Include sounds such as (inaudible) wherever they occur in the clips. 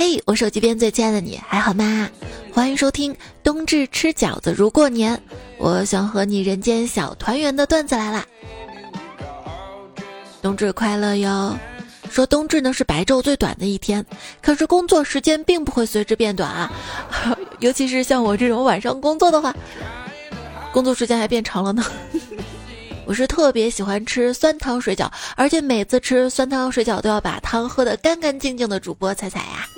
嘿，我手机边最亲爱的你还好吗？欢迎收听冬至吃饺子如过年，我想和你人间小团圆的段子来啦！冬至快乐哟！说冬至呢是白昼最短的一天，可是工作时间并不会随之变短啊，(laughs) 尤其是像我这种晚上工作的话，工作时间还变长了呢。(laughs) 我是特别喜欢吃酸汤水饺，而且每次吃酸汤水饺都要把汤喝得干干净净的。主播彩彩呀，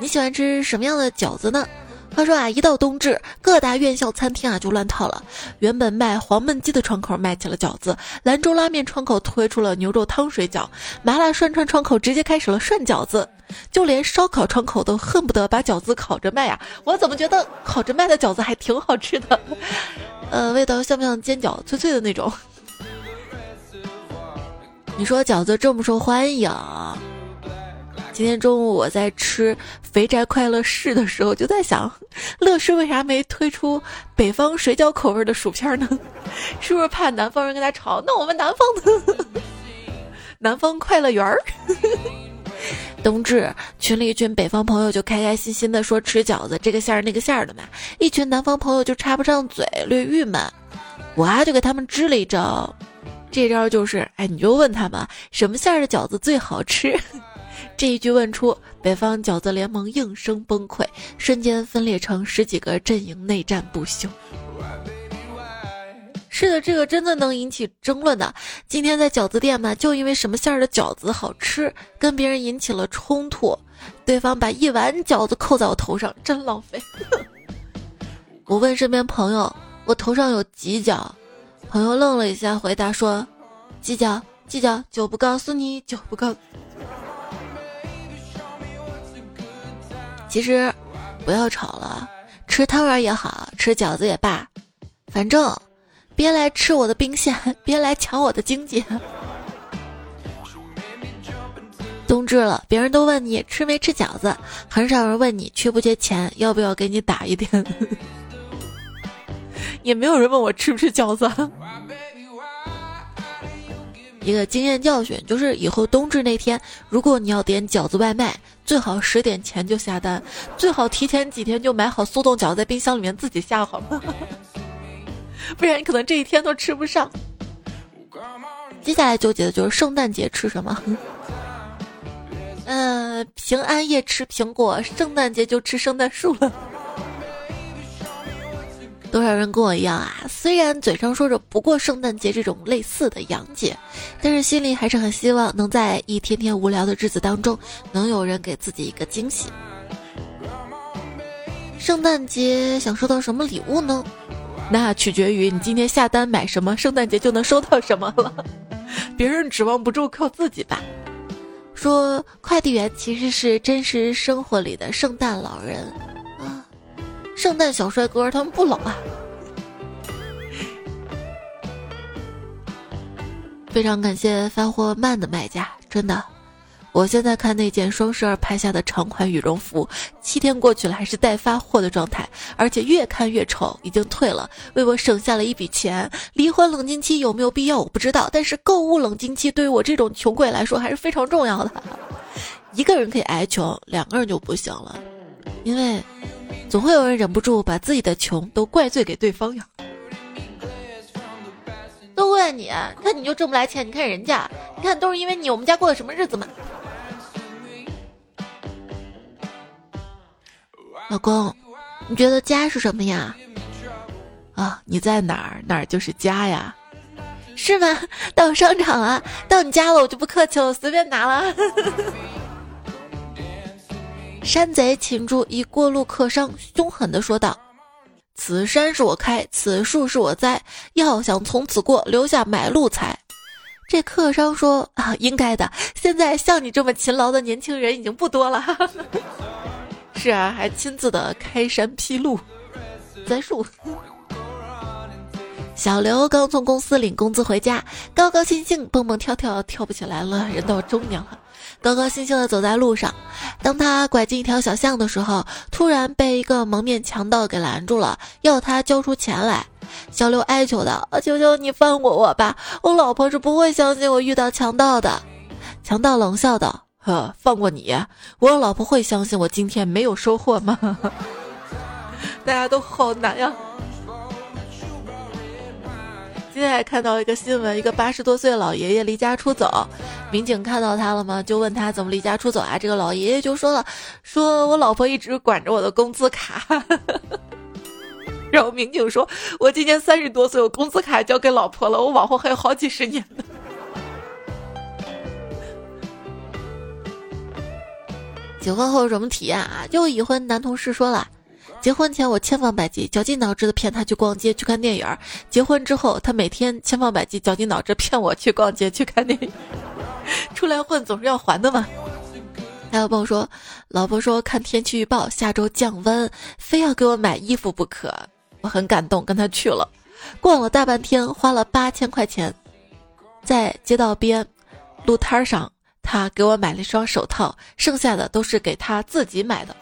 你喜欢吃什么样的饺子呢？话说啊，一到冬至，各大院校餐厅啊就乱套了。原本卖黄焖鸡的窗口卖起了饺子，兰州拉面窗口推出了牛肉汤水饺，麻辣涮串窗口直接开始了涮饺子，就连烧烤窗口都恨不得把饺子烤着卖呀。我怎么觉得烤着卖的饺子还挺好吃的？(laughs) 呃，味道像不像煎饺，脆脆的那种？你说饺子这么受欢迎，今天中午我在吃肥宅快乐柿的时候，就在想，乐事为啥没推出北方水饺口味的薯片呢？(laughs) 是不是怕南方人跟他吵？那我们南方的 (laughs) 南方快乐园儿，(laughs) 冬至群里一群北方朋友就开开心心的说吃饺子，这个馅儿那个馅儿的嘛，一群南方朋友就插不上嘴，略郁闷。我啊就给他们支了一招。这招就是，哎，你就问他们什么馅儿的饺子最好吃。这一句问出，北方饺子联盟应声崩溃，瞬间分裂成十几个阵营，内战不休。是的，这个真的能引起争论的。今天在饺子店嘛，就因为什么馅儿的饺子好吃，跟别人引起了冲突，对方把一碗饺子扣在我头上，真浪费。(laughs) 我问身边朋友，我头上有几角？朋友愣了一下，回答说：“计较计较，就不告诉你，就不告。”其实，不要吵了，吃汤圆也好吃饺子也罢，反正别来吃我的兵线，(laughs) 别来抢我的经济。冬至了，别人都问你吃没吃饺子，很少人问你缺不缺钱，要不要给你打一点。(laughs) 也没有人问我吃不吃饺子。一个经验教训就是，以后冬至那天，如果你要点饺子外卖，最好十点前就下单，最好提前几天就买好速冻饺子，在冰箱里面自己下好吗？(laughs) 不然你可能这一天都吃不上。接下来纠结的就是圣诞节吃什么？嗯，平安夜吃苹果，圣诞节就吃圣诞树了。多少人跟我一样啊？虽然嘴上说着不过圣诞节这种类似的洋节，但是心里还是很希望能在一天天无聊的日子当中，能有人给自己一个惊喜。圣诞节想收到什么礼物呢？那取决于你今天下单买什么，圣诞节就能收到什么了。(laughs) 别人指望不住，靠自己吧。说快递员其实是真实生活里的圣诞老人。圣诞小帅哥，他们不老啊！非常感谢发货慢的卖家，真的，我现在看那件双十二拍下的长款羽绒服，七天过去了还是待发货的状态，而且越看越丑，已经退了，为我省下了一笔钱。离婚冷静期有没有必要？我不知道，但是购物冷静期对于我这种穷鬼来说还是非常重要的。(laughs) 一个人可以挨穷，两个人就不行了，因为。总会有人忍不住把自己的穷都怪罪给对方呀，都怪你！你看你就挣不来钱，你看人家，你看都是因为你，我们家过的什么日子嘛？老公，你觉得家是什么呀？啊，你在哪儿，哪儿就是家呀？是吗？到商场啊，到你家了，我就不客气了，随便拿了。山贼擒住一过路客商，凶狠地说道：“此山是我开，此树是我栽，要想从此过，留下买路财。”这客商说：“啊，应该的。现在像你这么勤劳的年轻人已经不多了。(laughs) ”是啊，还亲自的开山劈路，栽树。小刘刚从公司领工资回家，高高兴兴蹦蹦跳跳跳不起来了，人到中年了。高高兴兴地走在路上，当他拐进一条小巷的时候，突然被一个蒙面强盗给拦住了，要他交出钱来。小刘哀求道：“求求你放过我吧，我老婆是不会相信我遇到强盗的。”强盗冷笑道：“呵，放过你，我老婆会相信我今天没有收获吗？(laughs) 大家都好难呀。今天还看到一个新闻，一个八十多岁老爷爷离家出走，民警看到他了吗？就问他怎么离家出走啊？这个老爷爷就说了，说我老婆一直管着我的工资卡。(laughs) 然后民警说，我今年三十多岁，我工资卡交给老婆了，我往后还有好几十年呢。结婚后有什么体验啊？就已婚男同事说了。结婚前我千方百计、绞尽脑汁的骗他去逛街、去看电影儿。结婚之后，他每天千方百计、绞尽脑汁骗我去逛街、去看电影。(laughs) 出来混总是要还的嘛。还有朋友说，老婆说看天气预报下周降温，非要给我买衣服不可。我很感动，跟他去了，逛了大半天，花了八千块钱，在街道边路摊上，他给我买了一双手套，剩下的都是给他自己买的。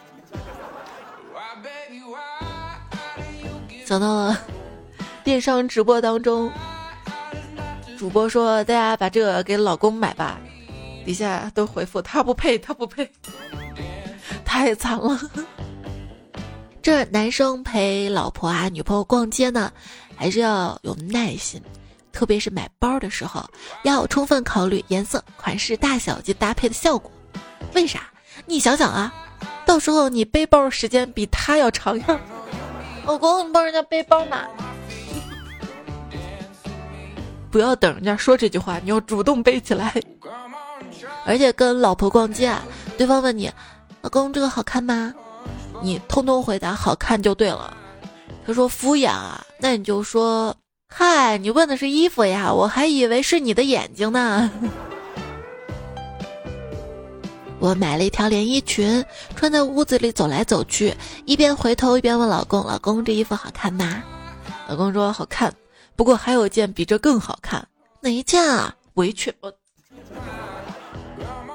想到了电商直播当中，主播说：“大家把这个给老公买吧。”底下都回复：“他不配，他不配，太惨了。”这男生陪老婆啊、女朋友逛街呢，还是要有耐心，特别是买包的时候，要充分考虑颜色、款式、大小及搭配的效果。为啥？你想想啊，到时候你背包时间比他要长呀。老公，你帮人家背包嘛？不要等人家说这句话，你要主动背起来。而且跟老婆逛街啊，对方问你：“老公，这个好看吗？”你通通回答“好看”就对了。他说敷衍啊，那你就说：“嗨，你问的是衣服呀，我还以为是你的眼睛呢。”我买了一条连衣裙，穿在屋子里走来走去，一边回头一边问老公：“老公，这衣服好看吗？”老公说：“好看，不过还有一件比这更好看。哪一件啊？围裙。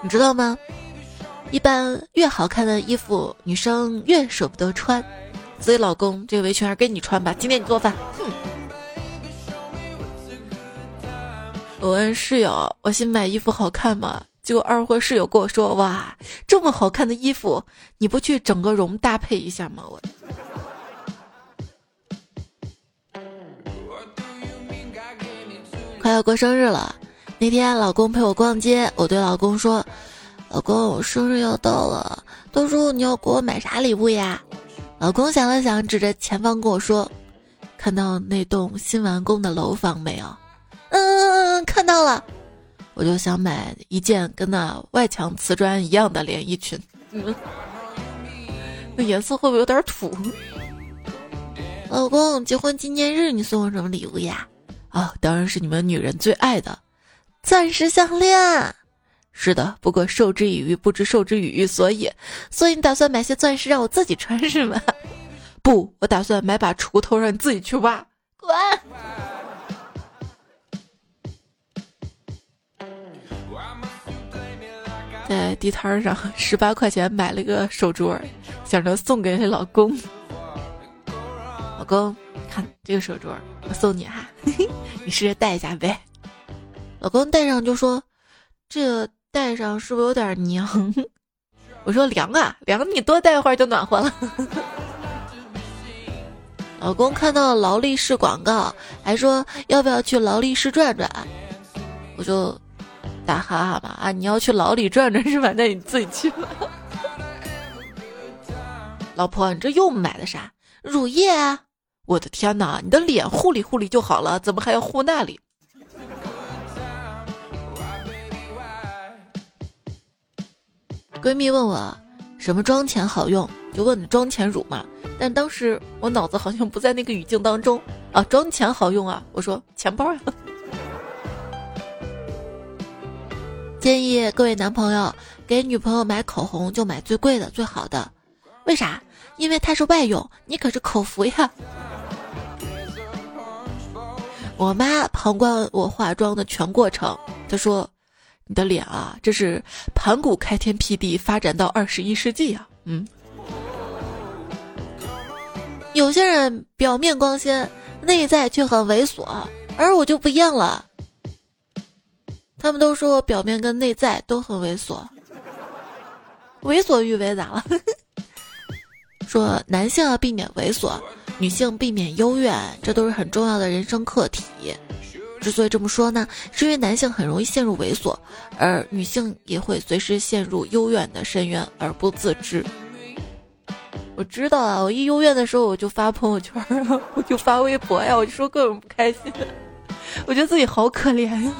你知道吗？一般越好看的衣服，女生越舍不得穿。所以老公，这个围裙还是给你穿吧。今天你做饭。哼。我问室友：“我新买衣服好看吗？”结果二货室友跟我说：“哇，这么好看的衣服，你不去整个容搭配一下吗？”我快要过生日了，那天老公陪我逛街，我对老公说：“老公，我生日要到了，到时候你要给我买啥礼物呀？”老公想了想，指着前方跟我说：“看到那栋新完工的楼房没有？”“嗯，看到了。”我就想买一件跟那外墙瓷砖一样的连衣裙，那颜色会不会有点土？老公，结婚纪念日你送我什么礼物呀？啊，当然是你们女人最爱的钻石项链。是的，不过授之以鱼，不知授之以渔，所以，所以你打算买些钻石让我自己穿是吗？(laughs) 不，我打算买把锄头让你自己去挖。滚！在地摊上十八块钱买了个手镯，想着送给老公。老公，看这个手镯，我送你哈，(laughs) 你试着戴一下呗。老公戴上就说：“这戴上是不是有点娘？” (laughs) 我说：“凉啊，凉，你多戴会儿就暖和了。”老公看到劳力士广告，还说要不要去劳力士转转？我就。打哈哈嘛啊！你要去牢里转转是吧？那你自己去吧。(laughs) 老婆，你这又买的啥？乳液啊！我的天哪，你的脸护理护理就好了，怎么还要护那里？闺蜜问我什么妆前好用，就问你妆前乳嘛。但当时我脑子好像不在那个语境当中啊，妆前好用啊！我说钱包呀。建议各位男朋友给女朋友买口红就买最贵的、最好的，为啥？因为它是外用，你可是口服呀。我妈旁观我化妆的全过程，她说：“你的脸啊，这是盘古开天辟地，发展到二十一世纪呀。”嗯，有些人表面光鲜，内在却很猥琐，而我就不一样了。他们都说我表面跟内在都很猥琐，为所欲为咋了？(laughs) 说男性要避免猥琐，女性避免幽怨，这都是很重要的人生课题。之所以这么说呢，是因为男性很容易陷入猥琐，而女性也会随时陷入幽怨的深渊而不自知。我知道啊，我一幽怨的时候我就发朋友圈啊，(laughs) 我就发微博呀，我就说各种不开心，(laughs) 我觉得自己好可怜呀，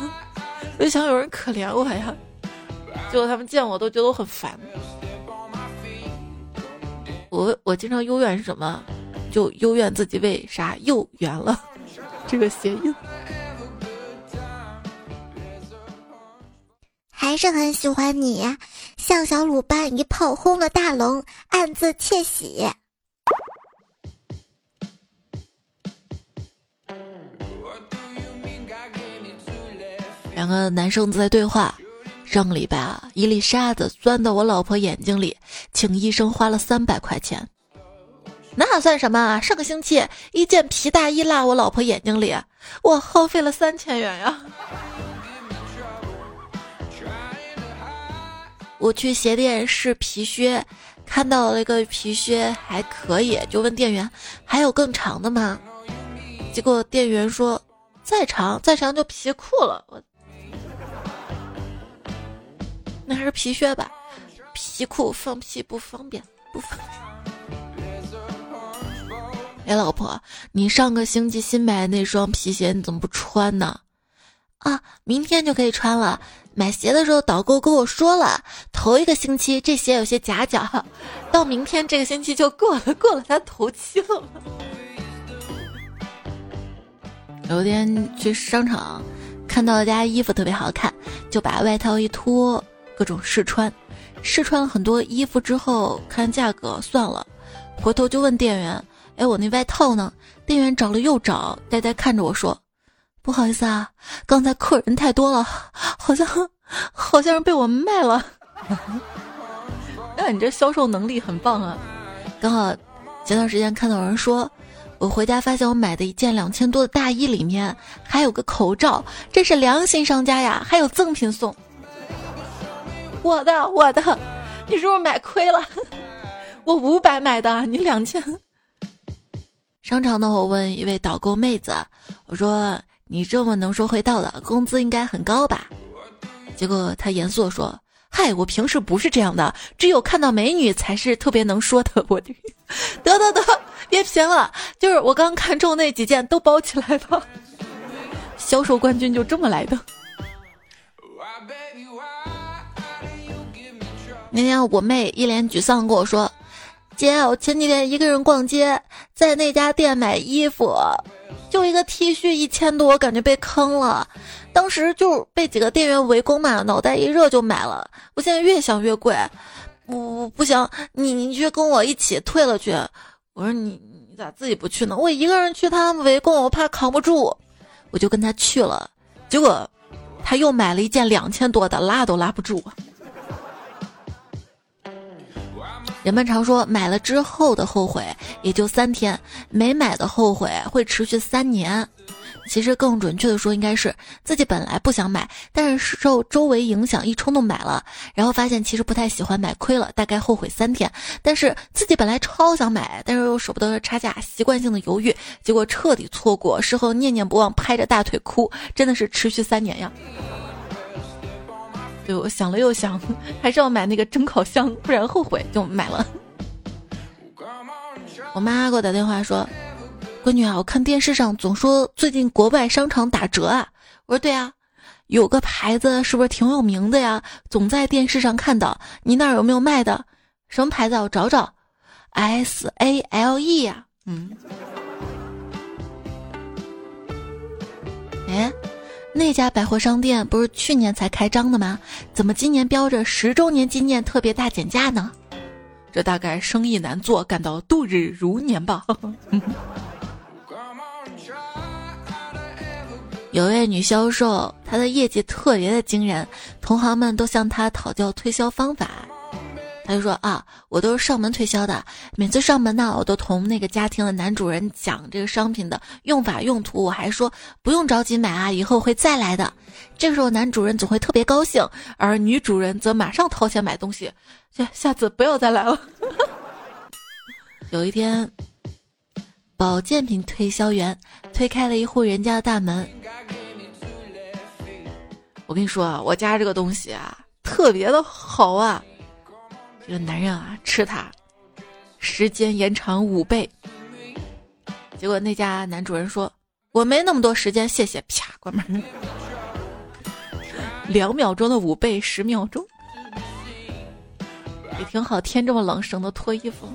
我就想有人可怜我呀，结果他们见我都觉得我很烦。我我经常幽怨是什么？就幽怨自己为啥又圆了这个谐音。还是很喜欢你，像小鲁班一炮轰了大龙，暗自窃喜。两个男生在对话，上个礼拜啊，一粒沙子钻到我老婆眼睛里，请医生花了三百块钱。那算什么啊？上个星期一件皮大衣落我老婆眼睛里，我耗费了三千元呀。我去鞋店试皮靴，看到了一个皮靴还可以，就问店员还有更长的吗？结果店员说再长再长就皮裤了。我那还是皮靴吧，皮裤放屁不方便，不方便。哎，老婆，你上个星期新买的那双皮鞋你怎么不穿呢？啊，明天就可以穿了。买鞋的时候，导购跟我说了，头一个星期这鞋有些夹脚，到明天这个星期就过了，过了他头期了。有天去商场，看到一家衣服特别好看，就把外套一脱，各种试穿。试穿了很多衣服之后，看价格算了，回头就问店员：“哎，我那外套呢？”店员找了又找，呆呆看着我说。不好意思啊，刚才客人太多了，好像好像是被我卖了。(laughs) 那你这销售能力很棒啊！(laughs) 刚好前段时间看到有人说，我回家发现我买的一件两千多的大衣里面还有个口罩，这是良心商家呀，还有赠品送。我的我的，你是不是买亏了？我五百买的，你两千。商场呢，我问一位导购妹子，我说。你这么能说会道的，工资应该很高吧？结果她严肃说：“嗨，我平时不是这样的，只有看到美女才是特别能说的。”我得得得，别贫了，就是我刚看中那几件都包起来吧。销售冠军就这么来的。那天我妹一脸沮丧跟我说：“姐，我前几天一个人逛街，在那家店买衣服。”就一个 T 恤一千多，我感觉被坑了。当时就被几个店员围攻嘛，脑袋一热就买了。我现在越想越贵，不不行，你你去跟我一起退了去。我说你你咋自己不去呢？我一个人去，他们围攻我怕扛不住，我就跟他去了。结果他又买了一件两千多的，拉都拉不住。人们常说买了之后的后悔也就三天，没买的后悔会持续三年。其实更准确的说，应该是自己本来不想买，但是受周围影响一冲动买了，然后发现其实不太喜欢，买亏了，大概后悔三天。但是自己本来超想买，但是又舍不得差价，习惯性的犹豫，结果彻底错过，事后念念不忘，拍着大腿哭，真的是持续三年呀。对，我想了又想，还是要买那个蒸烤箱，不然后悔，就买了。我妈给我打电话说：“闺女啊，我看电视上总说最近国外商场打折啊。”我说：“对啊，有个牌子是不是挺有名的呀？总在电视上看到，你那儿有没有卖的？什么牌子？我找找，S A L E 呀。嗯，哎。”那家百货商店不是去年才开张的吗？怎么今年标着十周年纪念特别大减价呢？这大概生意难做，感到度日如年吧。(laughs) 有位女销售，她的业绩特别的惊人，同行们都向她讨教推销方法。他就说啊，我都是上门推销的，每次上门呢，我都同那个家庭的男主人讲这个商品的用法用途，我还说不用着急买啊，以后会再来的。这个时候男主人总会特别高兴，而女主人则马上掏钱买东西，下下次不要再来了。(laughs) 有一天，保健品推销员推开了一户人家的大门，我跟你说啊，我家这个东西啊，特别的好啊。这个男人啊，吃它，时间延长五倍。结果那家男主人说：“我没那么多时间，谢谢。”啪，关门。两秒钟的五倍，十秒钟，也挺好。天这么冷，省得脱衣服。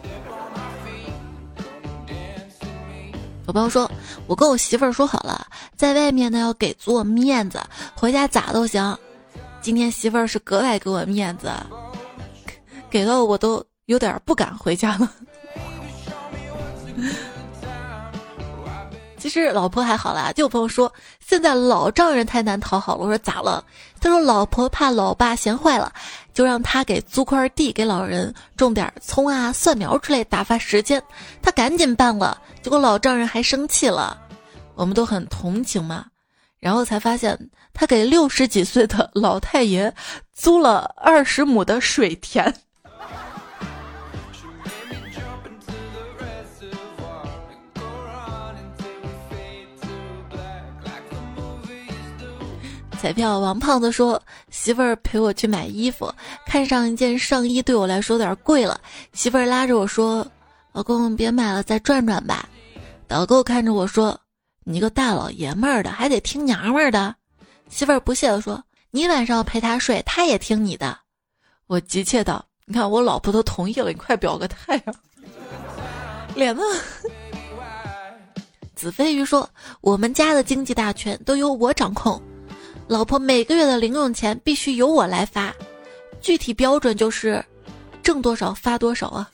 有朋友说：“我跟我媳妇儿说好了，在外面呢要给足我面子，回家咋都行。今天媳妇儿是格外给我面子。”给到我都有点不敢回家了。(laughs) 其实老婆还好啦，就有朋友说现在老丈人太难讨好了。我说咋了？他说老婆怕老爸闲坏了，就让他给租块地给老人种点葱啊、蒜苗之类打发时间。他赶紧办了，结果老丈人还生气了。我们都很同情嘛，然后才发现他给六十几岁的老太爷租了二十亩的水田。彩票王胖子说：“媳妇儿陪我去买衣服，看上一件上衣，对我来说有点贵了。媳妇儿拉着我说：‘老公，别买了，再转转吧。’导购看着我说：‘你个大老爷们儿的，还得听娘们儿的。’媳妇儿不屑地说：‘你晚上陪他睡，他也听你的。’我急切道：‘你看我老婆都同意了，你快表个态啊！’脸呢？” (laughs) 子飞鱼说：‘我们家的经济大权都由我掌控。’老婆每个月的零用钱必须由我来发，具体标准就是挣多少发多少啊。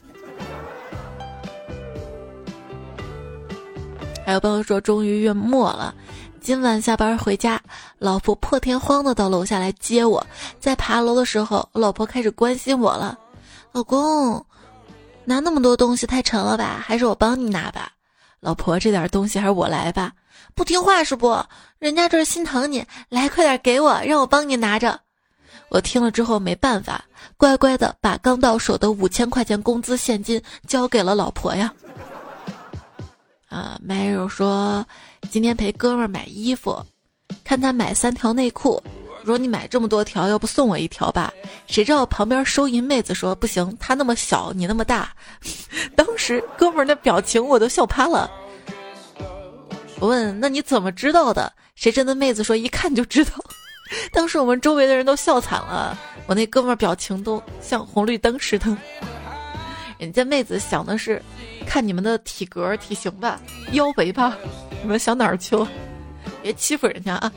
还有朋友说，终于月末了，今晚下班回家，老婆破天荒的到楼下来接我，在爬楼的时候，老婆开始关心我了：“老公，拿那么多东西太沉了吧？还是我帮你拿吧？”老婆，这点东西还是我来吧。不听话是不？人家这是心疼你，来快点给我，让我帮你拿着。我听了之后没办法，乖乖的把刚到手的五千块钱工资现金交给了老婆呀。啊，麦肉说今天陪哥们儿买衣服，看他买三条内裤，说你买这么多条，要不送我一条吧？谁知道旁边收银妹子说不行，他那么小，你那么大。(laughs) 当时哥们儿那表情我都笑趴了。我问：“那你怎么知道的？”谁知那妹子说：“一看就知道。(laughs) ”当时我们周围的人都笑惨了，我那哥们儿表情都像红绿灯似的。(laughs) 人家妹子想的是，看你们的体格体型吧，腰围吧，你们想哪儿去了？别欺负人家啊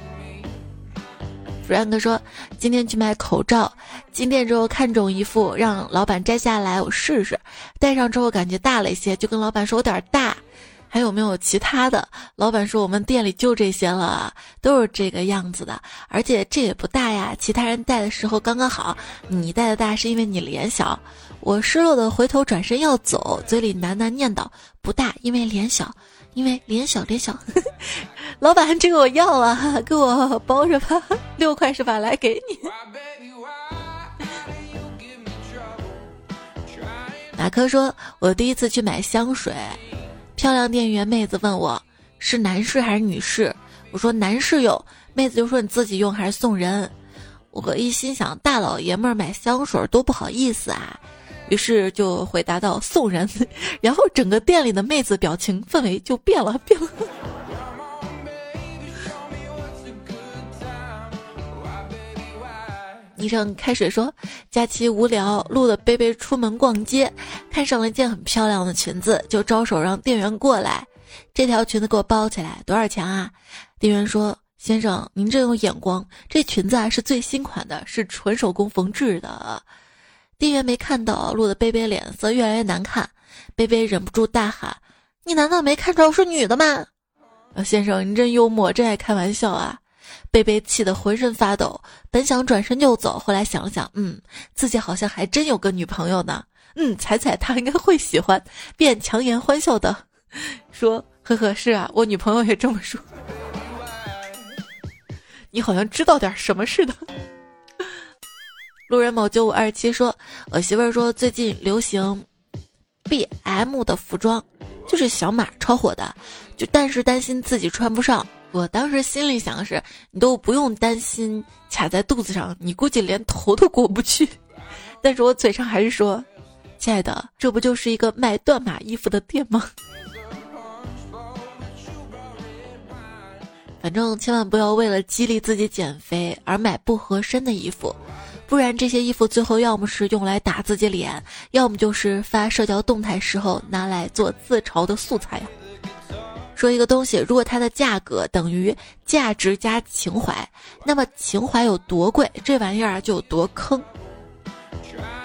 ！Frank 说：“今天去买口罩，进店之后看中一副，让老板摘下来我试试，戴上之后感觉大了一些，就跟老板说有点大。”还有没有其他的？老板说我们店里就这些了，都是这个样子的，而且这也不大呀。其他人戴的时候刚刚好，你戴的大是因为你脸小。我失落的回头转身要走，嘴里喃喃念叨：不大，因为脸小，因为脸小脸小。(laughs) 老板，这个我要了，(laughs) 给我包着吧，(laughs) 六块是吧？来给你。马克说：“我第一次去买香水。”漂亮店员妹子问我是男士还是女士，我说男士用，妹子就说你自己用还是送人。我一心想大老爷们儿买香水多不好意思啊，于是就回答到送人。(laughs) 然后整个店里的妹子表情氛围就变了，变了。昵称开水说：“假期无聊，录的贝贝出门逛街，看上了一件很漂亮的裙子，就招手让店员过来。这条裙子给我包起来，多少钱啊？”店员说：“先生，您真有眼光，这裙子啊是最新款的，是纯手工缝制的。”店员没看到，录的贝贝脸色越来越难看，贝贝忍不住大喊：“你难道没看出来我是女的吗？”先生，您真幽默，真爱开玩笑啊！贝贝气得浑身发抖，本想转身就走，后来想了想，嗯，自己好像还真有个女朋友呢。嗯，彩彩她应该会喜欢，便强颜欢笑的 (laughs) 说：“呵呵，是啊，我女朋友也这么说。(laughs) ”你好像知道点什么似的。路人某九五二七说：“我媳妇儿说最近流行 B M 的服装，就是小码超火的，就但是担心自己穿不上。我当时心里想的是，你都不用担心卡在肚子上，你估计连头都过不去。但是我嘴上还是说，亲爱的，这不就是一个卖断码衣服的店吗？反正千万不要为了激励自己减肥而买不合身的衣服。”不然这些衣服最后要么是用来打自己脸，要么就是发社交动态时候拿来做自嘲的素材呀。说一个东西，如果它的价格等于价值加情怀，那么情怀有多贵，这玩意儿就有多坑。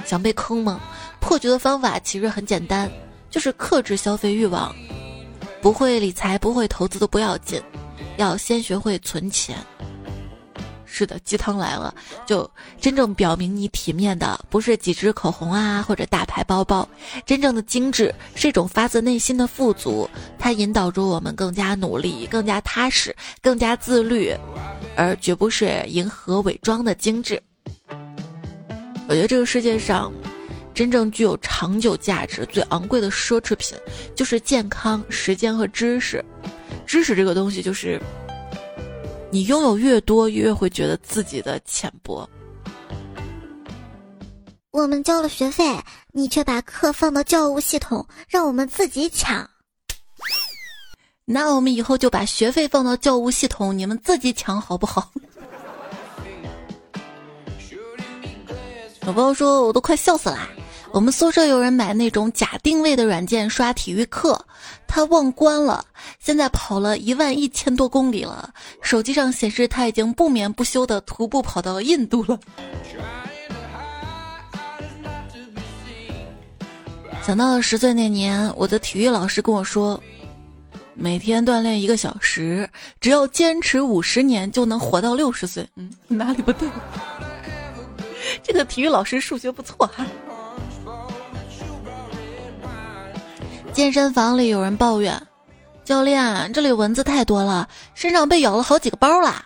想被坑吗？破局的方法其实很简单，就是克制消费欲望。不会理财、不会投资都不要紧，要先学会存钱。是的，鸡汤来了。就真正表明你体面的，不是几支口红啊，或者大牌包包。真正的精致是一种发自内心的富足，它引导着我们更加努力、更加踏实、更加自律，而绝不是迎合伪装的精致。我觉得这个世界上，真正具有长久价值、最昂贵的奢侈品，就是健康、时间和知识。知识这个东西，就是。你拥有越多，越会觉得自己的浅薄。我们交了学费，你却把课放到教务系统，让我们自己抢。那我们以后就把学费放到教务系统，你们自己抢好不好？(laughs) 有朋友说，我都快笑死啦。我们宿舍有人买那种假定位的软件刷体育课，他忘关了，现在跑了一万一千多公里了，手机上显示他已经不眠不休的徒步跑到印度了。想到了十岁那年，我的体育老师跟我说，每天锻炼一个小时，只要坚持五十年就能活到六十岁。嗯，哪里不对？(laughs) 这个体育老师数学不错哈。健身房里有人抱怨：“教练，这里蚊子太多了，身上被咬了好几个包啦。”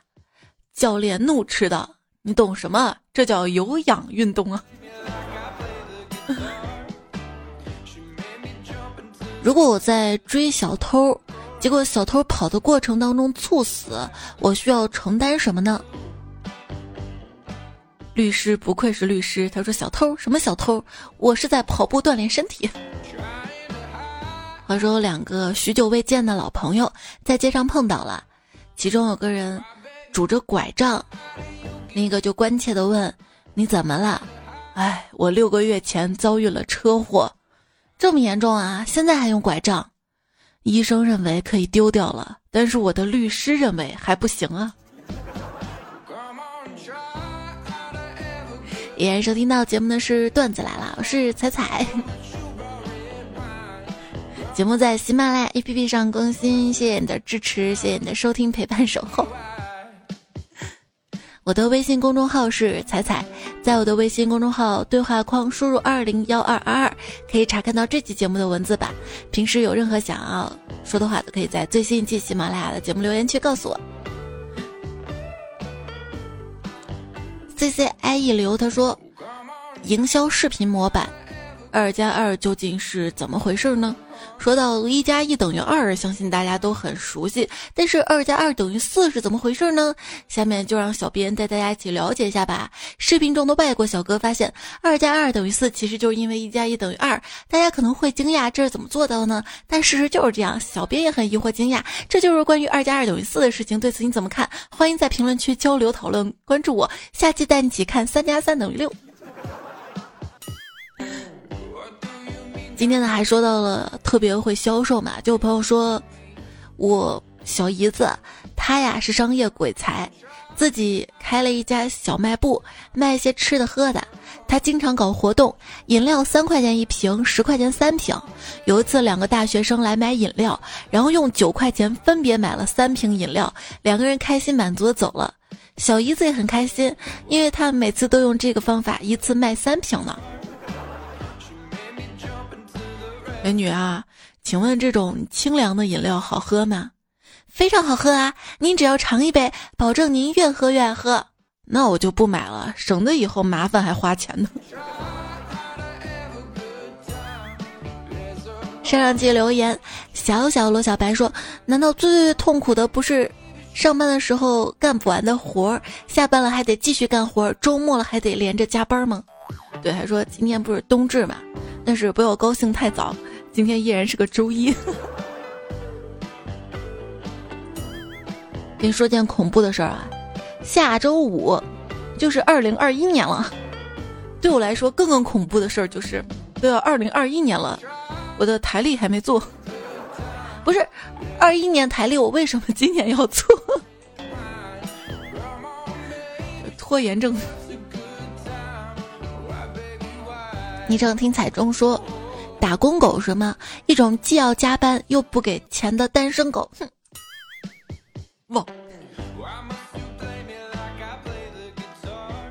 教练怒斥道：“你懂什么？这叫有氧运动啊！” (laughs) 如果我在追小偷，结果小偷跑的过程当中猝死，我需要承担什么呢？律师不愧是律师，他说：“小偷什么小偷？我是在跑步锻炼身体。”话说，两个许久未见的老朋友在街上碰到了，其中有个人拄着拐杖，另一个就关切地问：“你怎么了？”“哎，我六个月前遭遇了车祸，这么严重啊？现在还用拐杖？”医生认为可以丢掉了，但是我的律师认为还不行啊。依然收听到节目的是段子来了，我是彩彩。节目在喜马拉雅 APP 上更新，谢谢你的支持，谢谢你的收听陪伴守候。(laughs) 我的微信公众号是彩彩，在我的微信公众号对话框输入二零幺二二二，可以查看到这期节目的文字版。平时有任何想要说的话，都可以在最新一期喜马拉雅的节目留言区告诉我。C C I E 流他说，营销视频模板，二加二究竟是怎么回事呢？说到一加一等于二，相信大家都很熟悉。但是二加二等于四是怎么回事呢？下面就让小编带大家一起了解一下吧。视频中的外国小哥发现，二加二等于四，其实就是因为一加一等于二。大家可能会惊讶，这是怎么做到的呢？但事实就是这样。小编也很疑惑惊讶，这就是关于二加二等于四的事情。对此你怎么看？欢迎在评论区交流讨论，关注我，下期带你一起看三加三等于六。今天呢，还说到了特别会销售嘛，就有朋友说，我小姨子，她呀是商业鬼才，自己开了一家小卖部，卖一些吃的喝的。他经常搞活动，饮料三块钱一瓶，十块钱三瓶。有一次，两个大学生来买饮料，然后用九块钱分别买了三瓶饮料，两个人开心满足的走了。小姨子也很开心，因为她每次都用这个方法，一次卖三瓶呢。美女啊，请问这种清凉的饮料好喝吗？非常好喝啊！您只要尝一杯，保证您越喝越爱喝。那我就不买了，省得以后麻烦还花钱呢。上上期留言，小小罗小白说：“难道最痛苦的不是上班的时候干不完的活儿，下班了还得继续干活儿，周末了还得连着加班吗？”对，还说今天不是冬至嘛，但是不要高兴太早，今天依然是个周一。(laughs) 跟你说件恐怖的事儿啊！下周五就是二零二一年了，对我来说更更恐怖的事儿就是都要二零二一年了，我的台历还没做。不是二一年台历，我为什么今年要做？(laughs) 拖延症。你正听彩中说，打工狗什么？一种既要加班又不给钱的单身狗。哼，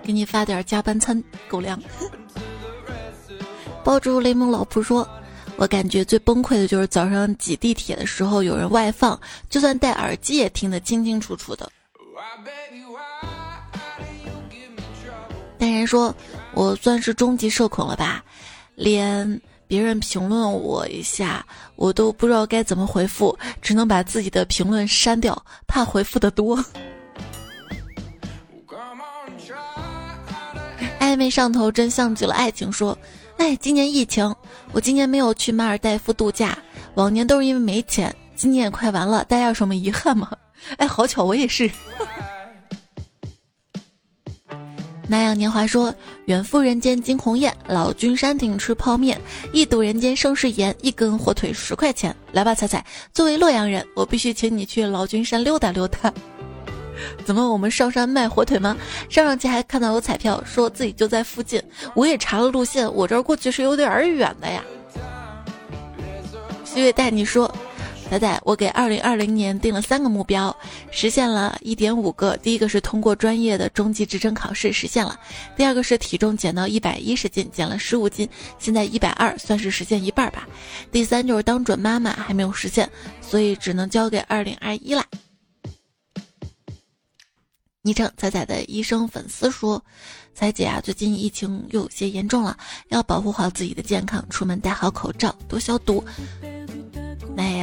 给你发点加班餐，狗粮。抱住雷蒙老婆说：“我感觉最崩溃的就是早上挤地铁的时候有人外放，就算戴耳机也听得清清楚楚的。”淡然说：“我算是终极社恐了吧？连别人评论我一下，我都不知道该怎么回复，只能把自己的评论删掉，怕回复的多。(laughs) ”暧昧上头真像极了爱情。说，哎，今年疫情，我今年没有去马尔代夫度假。往年都是因为没钱，今年也快完了，大家有什么遗憾吗？哎，好巧，我也是。(laughs) 南阳年华说，远赴人间惊鸿宴，老君山顶吃泡面，一睹人间盛世颜，一根火腿十块钱。来吧，彩彩，作为洛阳人，我必须请你去老君山溜达溜达。(laughs) 怎么我们上山卖火腿吗？上上期还看到有彩票，说自己就在附近。我也查了路线，我这儿过去是有点远的呀。徐伟带你说，仔仔，我给二零二零年定了三个目标，实现了一点五个。第一个是通过专业的中级职称考试，实现了；第二个是体重减到一百一十斤，减了十五斤，现在一百二，算是实现一半吧。第三就是当准妈妈，还没有实现，所以只能交给二零二一啦。昵称仔仔的医生粉丝说：“彩姐啊，最近疫情又有些严重了，要保护好自己的健康，出门戴好口罩，多消毒。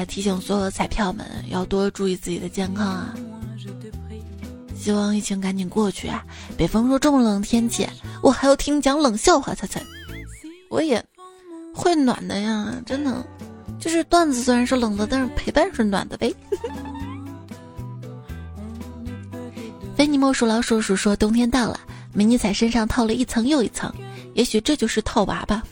提醒所有的彩票们，要多注意自己的健康啊！希望疫情赶紧过去啊！北方说这么冷的天气，我还要听你讲冷笑话，彩彩，我也会暖的呀，真的，就是段子虽然是冷的，但是陪伴是暖的呗。(laughs) ”非你莫属老鼠鼠说：“冬天到了，美女彩身上套了一层又一层，也许这就是套娃吧。”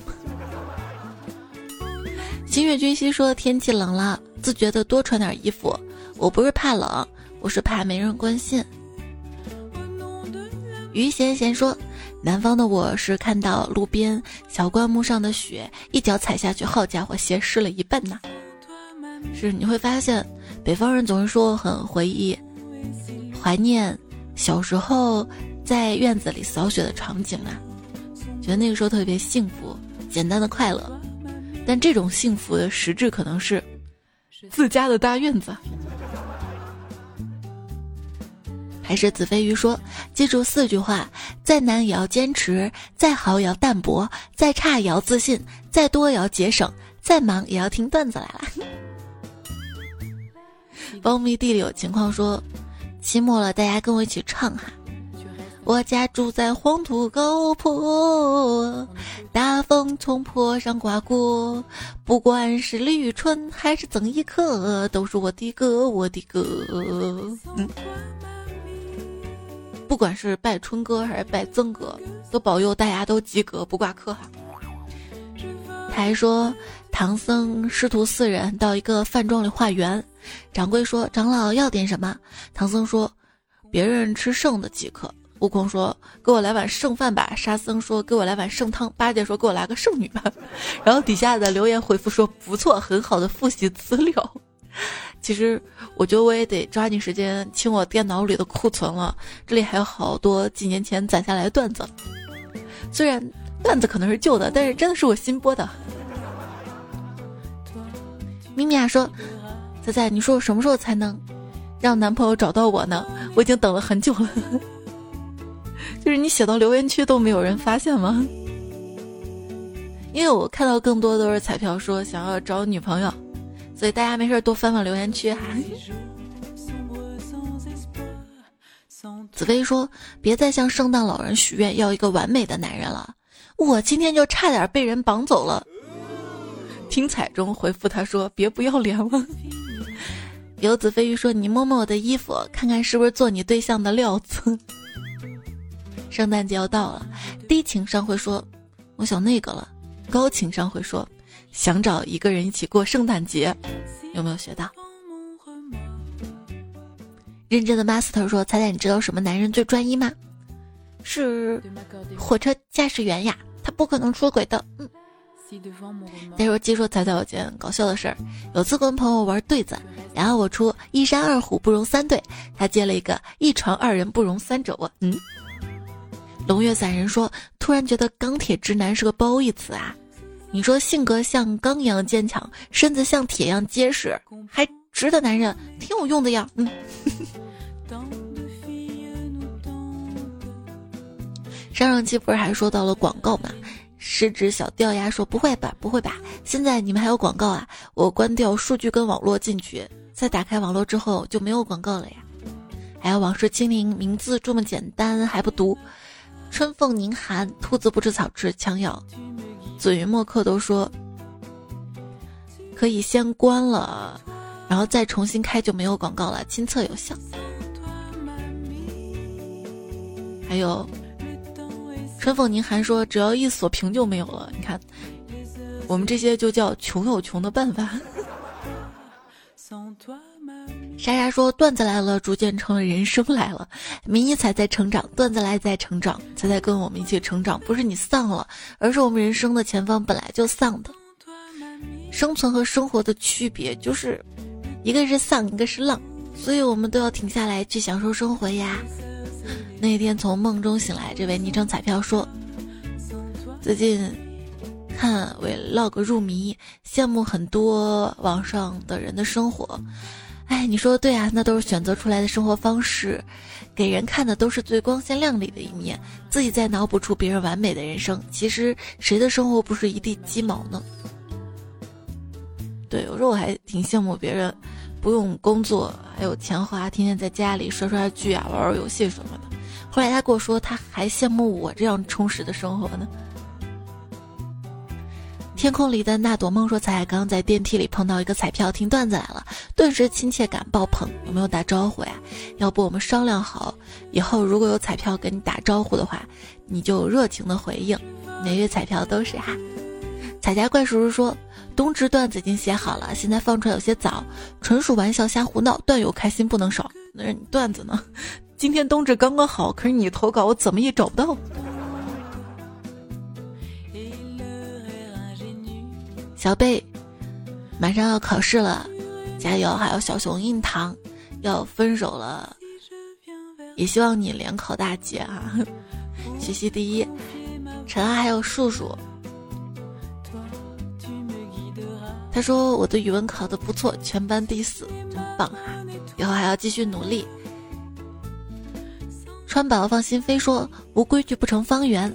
金月君熙说：“天气冷了，自觉的多穿点衣服。我不是怕冷，我是怕没人关心。”于贤贤说：“南方的我是看到路边小灌木上的雪，一脚踩下去，好家伙，鞋湿了一半呢。”是你会发现，北方人总是说很回忆、怀念。小时候在院子里扫雪的场景啊，觉得那个时候特别幸福、简单的快乐。但这种幸福的实质可能是自家的大院子。还是子非鱼说：“记住四句话，再难也要坚持，再好也要淡泊，再差也要自信，再多也要节省，再忙也要听段子来了。(laughs) ”苞米地里有情况说。期末了，大家跟我一起唱哈。我家住在黄土高坡，大风从坡上刮过，不管是立春还是曾轶可，都是我的歌，我的歌。嗯，不管是拜春哥还是拜曾哥，都保佑大家都及格不挂科。他还说，唐僧师徒四人到一个饭庄里化缘。掌柜说：“长老要点什么？”唐僧说：“别人吃剩的即可。悟空说：“给我来碗剩饭吧。”沙僧说：“给我来碗剩汤。”八戒说：“给我来个剩女吧。(laughs) ”然后底下的留言回复说：“不错，很好的复习资料。”其实我觉得我也得抓紧时间清我电脑里的库存了，这里还有好多几年前攒下来的段子。虽然段子可能是旧的，但是真的是我新播的。咪咪啊说：“仔仔，你说我什么时候才能让男朋友找到我呢？我已经等了很久了。” (laughs) 就是你写到留言区都没有人发现吗？因为我看到更多都是彩票说想要找女朋友，所以大家没事多翻翻留言区哈。紫薇说：“别再向圣诞老人许愿要一个完美的男人了，我今天就差点被人绑走了。”听彩中回复他说：“别不要脸了。”游子飞鱼说：“你摸摸我的衣服，看看是不是做你对象的料子。”圣诞节要到了，低情商会说：“我想那个了。”高情商会说：“想找一个人一起过圣诞节。”有没有学到？认真的 master 说：“彩彩，你知道什么男人最专一吗？是火车驾驶员呀，他不可能出轨的。”嗯。再说，接说彩彩有件搞笑的事儿，有次跟朋友玩对子，然后我出一山二虎不容三对，他接了一个一床二人不容三者。我嗯。龙月散人说：“突然觉得钢铁直男是个褒义词啊！你说性格像钢一样坚强，身子像铁一样结实，还直的男人挺有用的呀。”嗯。(laughs) 上上期不是还说到了广告吗？失职小掉牙说：“不会吧，不会吧？现在你们还有广告啊？我关掉数据跟网络进去，再打开网络之后就没有广告了呀。”还有往事清零，名字这么简单还不读。春风凝寒，兔子不吃草，吃枪药。紫云墨客都说可以先关了，然后再重新开就没有广告了，亲测有效。还有春凤凝寒说只要一锁屏就没有了。你看，我们这些就叫穷有穷的办法。(laughs) 莎莎说：“段子来了，逐渐成了人生来了。迷你彩在成长，段子来在成长，彩彩跟我们一起成长。不是你丧了，而是我们人生的前方本来就丧的。生存和生活的区别就是，一个是丧，一个是浪，所以我们都要停下来去享受生活呀。”那天从梦中醒来，这位昵称彩票说：“最近看 vlog 入迷，羡慕很多网上的人的生活。”哎，你说的对啊，那都是选择出来的生活方式，给人看的都是最光鲜亮丽的一面，自己再脑补出别人完美的人生。其实谁的生活不是一地鸡毛呢？对，有时候我还挺羡慕别人，不用工作还有钱花，天天在家里刷刷剧啊，玩玩游戏什么的。后来他跟我说，他还羡慕我这样充实的生活呢。天空里的那朵梦说：“才刚在电梯里碰到一个彩票听段子来了，顿时亲切感爆棚。有没有打招呼呀？要不我们商量好，以后如果有彩票跟你打招呼的话，你就热情的回应。每月彩票都是哈。”彩家怪叔叔说：“冬至段子已经写好了，现在放出来有些早，纯属玩笑瞎胡闹，段友开心不能少。那是你段子呢？今天冬至刚刚好，可是你投稿我怎么也找不到。”小贝，马上要考试了，加油！还有小熊硬糖要分手了，也希望你联考大吉啊！(laughs) 学习第一，陈二还有树树，他说我的语文考的不错，全班第四，真棒哈！以后还要继续努力。川宝放心飞说无规矩不成方圆，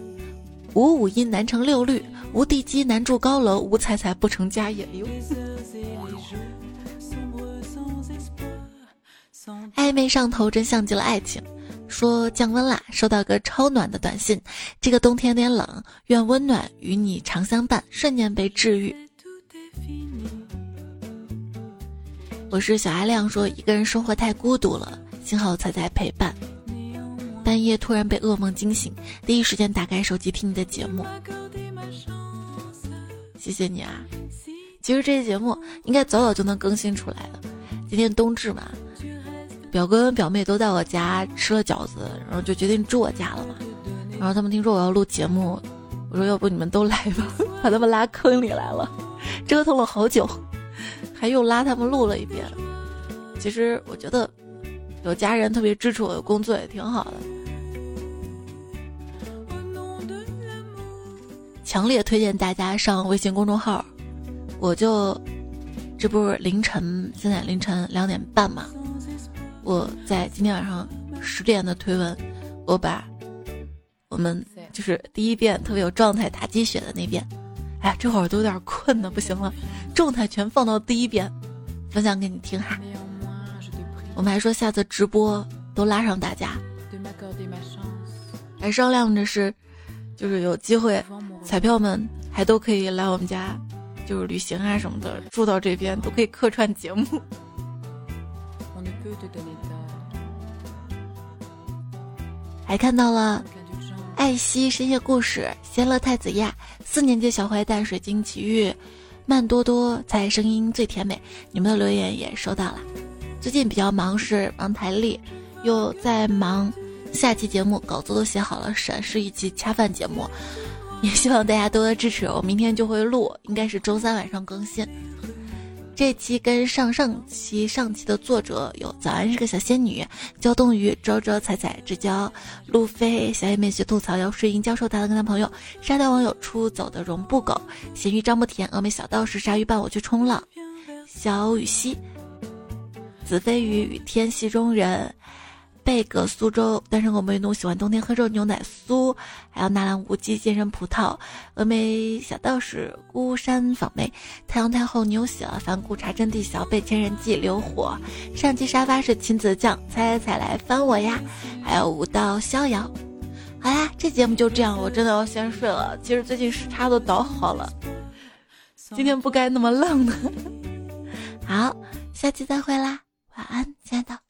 无五音难成六律。无地基难筑高楼，无彩彩不成家业。暧昧上头真像极了爱情。说降温啦，收到个超暖的短信。这个冬天有点冷，愿温暖与你常相伴，瞬间被治愈。我是小阿亮，说一个人生活太孤独了，幸好彩彩陪伴。半夜突然被噩梦惊醒，第一时间打开手机听你的节目。谢谢你啊！其实这期节目应该早早就能更新出来了。今天冬至嘛，表哥跟表妹都在我家吃了饺子，然后就决定住我家了嘛。然后他们听说我要录节目，我说要不你们都来吧，(laughs) 把他们拉坑里来了，折腾了好久，还又拉他们录了一遍。其实我觉得有家人特别支持我的工作也挺好的。强烈推荐大家上微信公众号，我就这不是凌晨，现在凌晨两点半嘛，我在今天晚上十点的推文，我把我们就是第一遍特别有状态打鸡血的那遍，哎，这会儿都有点困的，不行了，状态全放到第一遍，分享给你听哈。我们还说下次直播都拉上大家，还商量着是。就是有机会，彩票们还都可以来我们家，就是旅行啊什么的，住到这边都可以客串节目。还看到了爱惜深夜故事、仙乐太子亚、四年级小坏蛋、水晶奇遇、曼多多在声音最甜美，你们的留言也收到了。最近比较忙，是忙台历，又在忙。下期节目稿子都写好了，闪是一期恰饭节目，(laughs) 也希望大家多多支持。我明天就会录，应该是周三晚上更新。这期跟上上期上期的作者有：早安是个小仙女、焦冬雨、周周彩彩、之交、路飞、小野妹学吐槽、姚诗莹、教授他的跟他朋友、沙雕网友出走的绒布狗、咸鱼张不甜、峨眉小道士、鲨鱼伴我去冲浪、小雨溪、子飞鱼与天戏中人。贝格苏州单身狗梅奴喜欢冬天喝热牛奶酥，还有纳兰无忌健身葡萄，峨眉小道士孤山访妹，太阳太后牛喜了，反骨茶真地小贝千人记流火，上期沙发是亲子酱，猜猜猜来翻我呀，还有武道逍遥。好啦，这节目就这样，我真的要先睡了。其实最近时差都倒好了，今天不该那么浪的。好，下期再会啦，晚安，亲爱的。